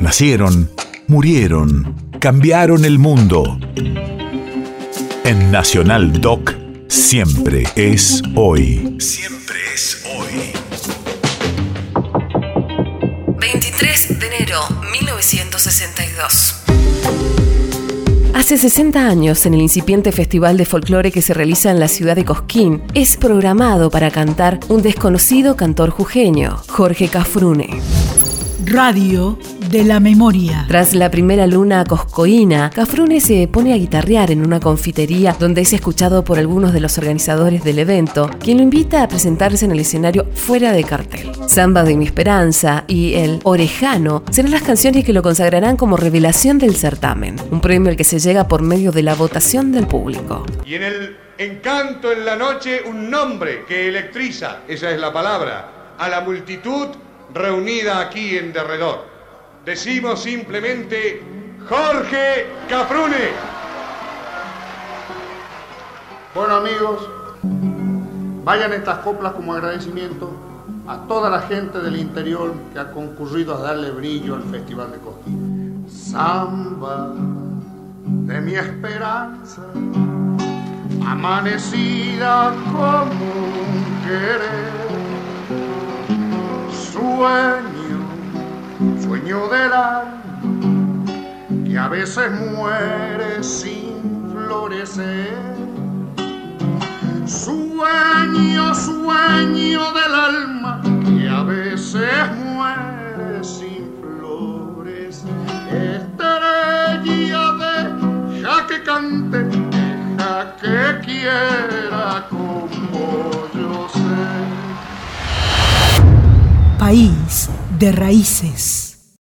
Nacieron, murieron, cambiaron el mundo. En Nacional Doc, siempre es hoy. Siempre es hoy. 23 de enero 1962. Hace 60 años, en el incipiente festival de folclore que se realiza en la ciudad de Cosquín, es programado para cantar un desconocido cantor jujeño, Jorge Cafrune. Radio de la memoria. Tras la primera luna coscoína, Cafrune se pone a guitarrear en una confitería donde es escuchado por algunos de los organizadores del evento, quien lo invita a presentarse en el escenario fuera de cartel. Samba de mi esperanza y El Orejano serán las canciones que lo consagrarán como revelación del certamen, un premio al que se llega por medio de la votación del público. Y en el encanto en la noche un nombre que electriza, esa es la palabra, a la multitud reunida aquí en derredor. Decimos simplemente Jorge Cafrune. Bueno amigos, vayan estas coplas como agradecimiento a toda la gente del interior que ha concurrido a darle brillo al Festival de Cosquín. Samba de mi esperanza, amanecida como un querer, sueño, sueño del alma, que a veces muere sin florecer. Sueño, País de raíces.